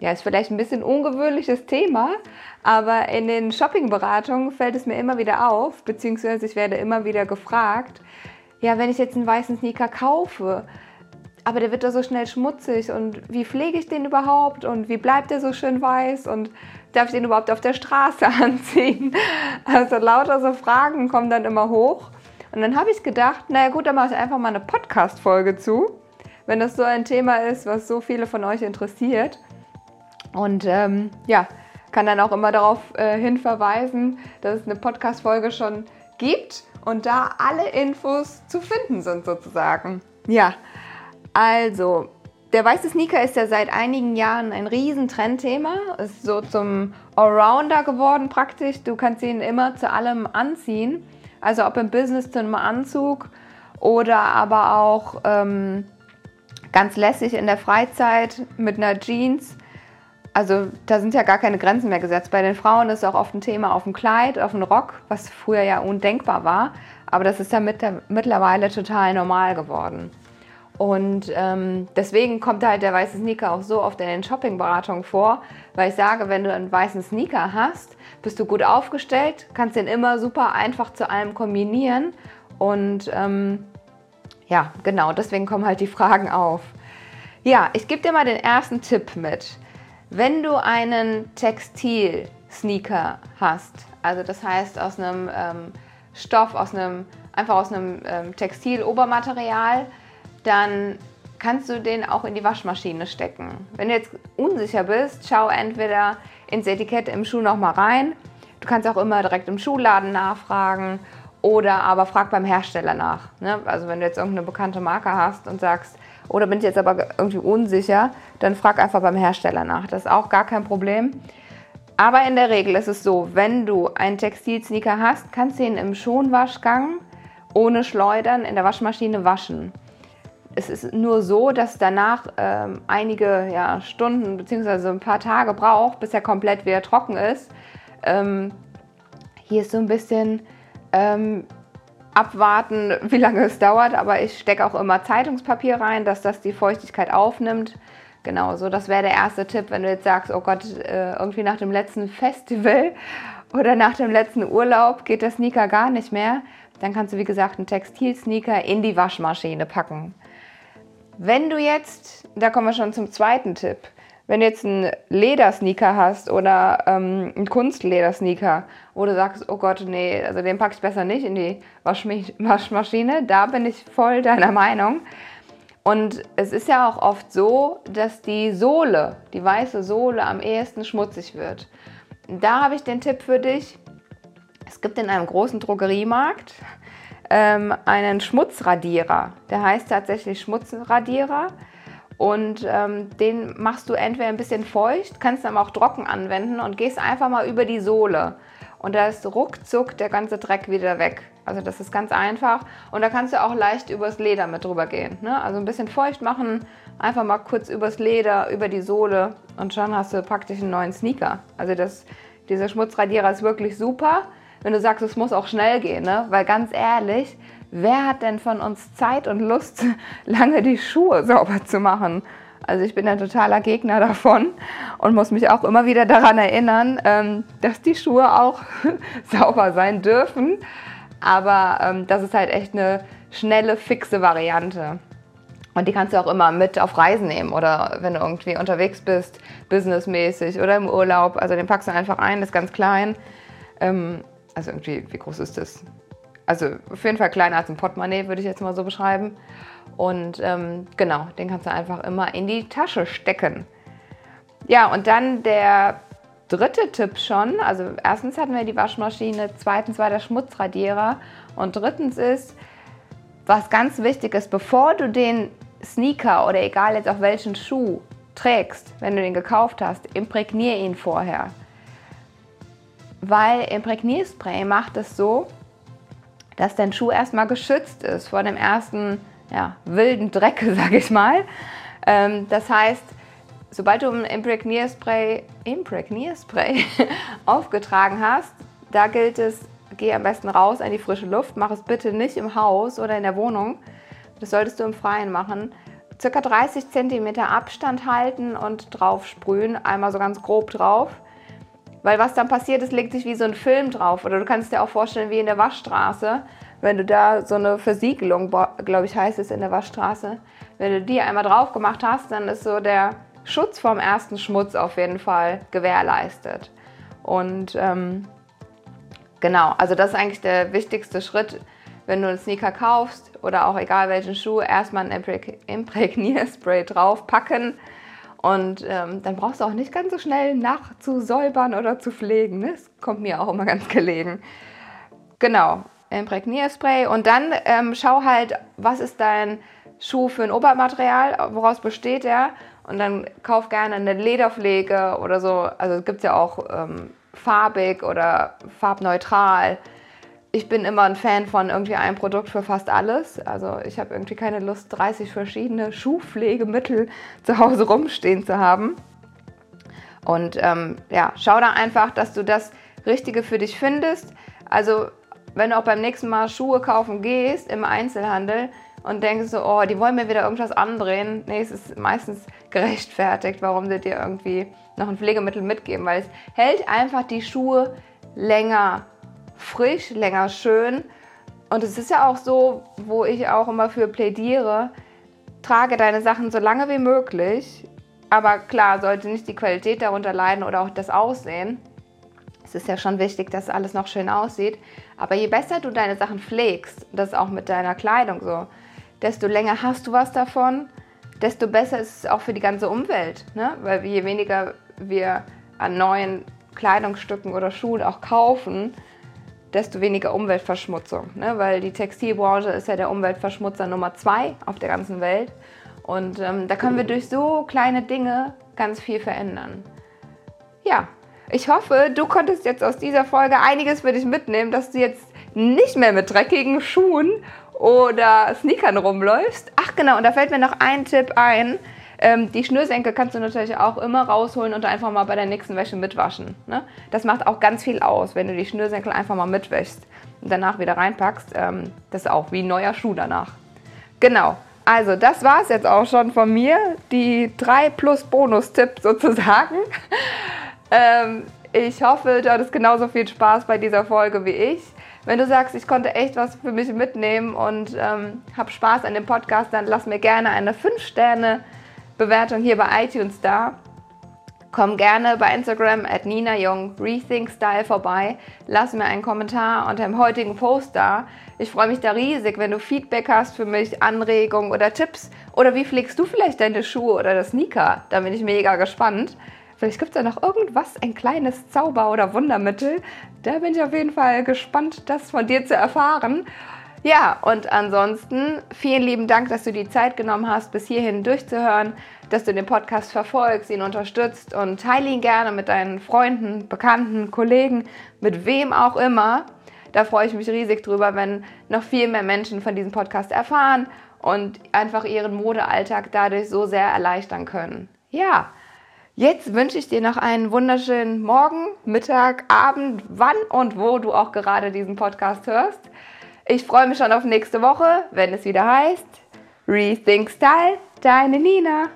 Ja, ist vielleicht ein bisschen ungewöhnliches Thema, aber in den Shoppingberatungen fällt es mir immer wieder auf, beziehungsweise ich werde immer wieder gefragt, ja, wenn ich jetzt einen weißen Sneaker kaufe, aber der wird doch so schnell schmutzig und wie pflege ich den überhaupt und wie bleibt der so schön weiß und darf ich den überhaupt auf der Straße anziehen? Also lauter so Fragen kommen dann immer hoch. Und dann habe ich gedacht, naja gut, dann mache ich einfach mal eine Podcast-Folge zu, wenn das so ein Thema ist, was so viele von euch interessiert. Und ähm, ja, kann dann auch immer darauf äh, hin verweisen, dass es eine Podcast-Folge schon gibt und da alle Infos zu finden sind sozusagen. Ja, also der weiße Sneaker ist ja seit einigen Jahren ein riesen Trendthema, ist so zum Allrounder geworden praktisch. Du kannst ihn immer zu allem anziehen, also ob im Business zu einem Anzug oder aber auch ähm, ganz lässig in der Freizeit mit einer Jeans also da sind ja gar keine Grenzen mehr gesetzt. Bei den Frauen ist auch oft ein Thema auf dem Kleid, auf dem Rock, was früher ja undenkbar war. Aber das ist ja mit der, mittlerweile total normal geworden. Und ähm, deswegen kommt halt der weiße Sneaker auch so oft in den Shoppingberatungen vor, weil ich sage, wenn du einen weißen Sneaker hast, bist du gut aufgestellt, kannst den immer super einfach zu allem kombinieren. Und ähm, ja, genau, deswegen kommen halt die Fragen auf. Ja, ich gebe dir mal den ersten Tipp mit. Wenn du einen Textil-Sneaker hast, also das heißt aus einem ähm, Stoff, aus einem, einfach aus einem ähm, Textil-Obermaterial, dann kannst du den auch in die Waschmaschine stecken. Wenn du jetzt unsicher bist, schau entweder ins Etikett im Schuh nochmal rein. Du kannst auch immer direkt im Schuhladen nachfragen oder aber frag beim Hersteller nach. Ne? Also wenn du jetzt irgendeine bekannte Marke hast und sagst, oder bin ich jetzt aber irgendwie unsicher, dann frag einfach beim Hersteller nach. Das ist auch gar kein Problem. Aber in der Regel ist es so, wenn du einen Textilsneaker hast, kannst du ihn im Schonwaschgang ohne Schleudern in der Waschmaschine waschen. Es ist nur so, dass danach ähm, einige ja, Stunden bzw. ein paar Tage braucht, bis er komplett wieder trocken ist. Ähm, hier ist so ein bisschen ähm, abwarten, wie lange es dauert, aber ich stecke auch immer Zeitungspapier rein, dass das die Feuchtigkeit aufnimmt. Genau, so das wäre der erste Tipp, wenn du jetzt sagst, oh Gott, äh, irgendwie nach dem letzten Festival oder nach dem letzten Urlaub geht der Sneaker gar nicht mehr, dann kannst du wie gesagt einen Textilsneaker in die Waschmaschine packen. Wenn du jetzt, da kommen wir schon zum zweiten Tipp, wenn du jetzt einen Ledersneaker hast oder ähm, einen Kunstledersneaker, wo du sagst, oh Gott, nee, also den packst ich besser nicht in die Waschmaschine, da bin ich voll deiner Meinung. Und es ist ja auch oft so, dass die Sohle, die weiße Sohle am ehesten schmutzig wird. Da habe ich den Tipp für dich. Es gibt in einem großen Drogeriemarkt ähm, einen Schmutzradierer. Der heißt tatsächlich Schmutzradierer. Und ähm, den machst du entweder ein bisschen feucht, kannst dann auch trocken anwenden und gehst einfach mal über die Sohle. Und da ist ruckzuck der ganze Dreck wieder weg. Also das ist ganz einfach. Und da kannst du auch leicht übers Leder mit drüber gehen. Ne? Also ein bisschen feucht machen, einfach mal kurz übers Leder, über die Sohle und schon hast du praktisch einen neuen Sneaker. Also das, dieser Schmutzradierer ist wirklich super. Wenn du sagst, es muss auch schnell gehen, ne? weil ganz ehrlich, wer hat denn von uns Zeit und Lust, lange die Schuhe sauber zu machen? Also ich bin ein totaler Gegner davon und muss mich auch immer wieder daran erinnern, ähm, dass die Schuhe auch sauber sein dürfen. Aber ähm, das ist halt echt eine schnelle, fixe Variante. Und die kannst du auch immer mit auf Reisen nehmen oder wenn du irgendwie unterwegs bist, businessmäßig oder im Urlaub. Also den packst du einfach ein, ist ganz klein. Also irgendwie, wie groß ist das? Also auf jeden Fall kleiner als ein Portemonnaie, würde ich jetzt mal so beschreiben. Und ähm, genau, den kannst du einfach immer in die Tasche stecken. Ja, und dann der dritte Tipp schon. Also erstens hatten wir die Waschmaschine, zweitens war der Schmutzradierer und drittens ist, was ganz wichtig ist, bevor du den Sneaker oder egal jetzt auch welchen Schuh trägst, wenn du den gekauft hast, imprägnier ihn vorher. Weil Imprägnierspray macht es so, dass dein Schuh erstmal geschützt ist vor dem ersten ja, wilden Dreck, sag ich mal. Ähm, das heißt, sobald du ein Imprägnierspray, Imprägnierspray aufgetragen hast, da gilt es, geh am besten raus an die frische Luft, mach es bitte nicht im Haus oder in der Wohnung. Das solltest du im Freien machen. Circa 30 cm Abstand halten und drauf sprühen, einmal so ganz grob drauf. Weil was dann passiert ist, legt sich wie so ein Film drauf. Oder du kannst dir auch vorstellen, wie in der Waschstraße, wenn du da so eine Versiegelung, glaube ich, heißt es in der Waschstraße, wenn du die einmal drauf gemacht hast, dann ist so der Schutz vom ersten Schmutz auf jeden Fall gewährleistet. Und ähm, genau, also das ist eigentlich der wichtigste Schritt, wenn du einen Sneaker kaufst oder auch egal welchen Schuh, erstmal ein Imprägnierspray draufpacken und ähm, dann brauchst du auch nicht ganz so schnell nachzusäubern oder zu pflegen. Ne? Das kommt mir auch immer ganz gelegen. Genau, Imprägnierspray. Und dann ähm, schau halt, was ist dein Schuh für ein Obermaterial, woraus besteht er. Und dann kauf gerne eine Lederpflege oder so. Also gibt es ja auch ähm, farbig oder farbneutral ich bin immer ein Fan von irgendwie einem Produkt für fast alles. Also ich habe irgendwie keine Lust, 30 verschiedene Schuhpflegemittel zu Hause rumstehen zu haben. Und ähm, ja, schau da einfach, dass du das Richtige für dich findest. Also wenn du auch beim nächsten Mal Schuhe kaufen gehst im Einzelhandel und denkst so, oh, die wollen mir wieder irgendwas andrehen. Nee, es ist meistens gerechtfertigt, warum sie dir irgendwie noch ein Pflegemittel mitgeben, weil es hält einfach die Schuhe länger frisch, länger schön. Und es ist ja auch so, wo ich auch immer für plädiere, trage deine Sachen so lange wie möglich. Aber klar, sollte nicht die Qualität darunter leiden oder auch das Aussehen. Es ist ja schon wichtig, dass alles noch schön aussieht. Aber je besser du deine Sachen pflegst, das ist auch mit deiner Kleidung so, desto länger hast du was davon, desto besser ist es auch für die ganze Umwelt. Ne? Weil je weniger wir an neuen Kleidungsstücken oder Schuhen auch kaufen, desto weniger Umweltverschmutzung. Ne? Weil die Textilbranche ist ja der Umweltverschmutzer Nummer zwei auf der ganzen Welt. Und ähm, da können wir durch so kleine Dinge ganz viel verändern. Ja, ich hoffe, du konntest jetzt aus dieser Folge einiges für dich mitnehmen, dass du jetzt nicht mehr mit dreckigen Schuhen oder Sneakern rumläufst. Ach genau, und da fällt mir noch ein Tipp ein. Ähm, die Schnürsenkel kannst du natürlich auch immer rausholen und einfach mal bei der nächsten Wäsche mitwaschen. Ne? Das macht auch ganz viel aus, wenn du die Schnürsenkel einfach mal mitwäschst und danach wieder reinpackst. Ähm, das ist auch wie ein neuer Schuh danach. Genau. Also, das war es jetzt auch schon von mir. Die 3 plus Bonus-Tipps sozusagen. ähm, ich hoffe, du hattest genauso viel Spaß bei dieser Folge wie ich. Wenn du sagst, ich konnte echt was für mich mitnehmen und ähm, habe Spaß an dem Podcast, dann lass mir gerne eine 5 Sterne Bewertung hier bei iTunes da. Komm gerne bei Instagram at Nina Jung Rethink Style vorbei. Lass mir einen Kommentar unter dem heutigen Post da. Ich freue mich da riesig, wenn du Feedback hast für mich, Anregungen oder Tipps. Oder wie pflegst du vielleicht deine Schuhe oder das Sneaker? Da bin ich mega gespannt. Vielleicht gibt es ja noch irgendwas, ein kleines Zauber- oder Wundermittel. Da bin ich auf jeden Fall gespannt, das von dir zu erfahren. Ja, und ansonsten vielen lieben Dank, dass du die Zeit genommen hast, bis hierhin durchzuhören, dass du den Podcast verfolgst, ihn unterstützt und teile ihn gerne mit deinen Freunden, Bekannten, Kollegen, mit wem auch immer. Da freue ich mich riesig drüber, wenn noch viel mehr Menschen von diesem Podcast erfahren und einfach ihren Modealltag dadurch so sehr erleichtern können. Ja, jetzt wünsche ich dir noch einen wunderschönen Morgen, Mittag, Abend, wann und wo du auch gerade diesen Podcast hörst. Ich freue mich schon auf nächste Woche, wenn es wieder heißt Rethink Style, deine Nina.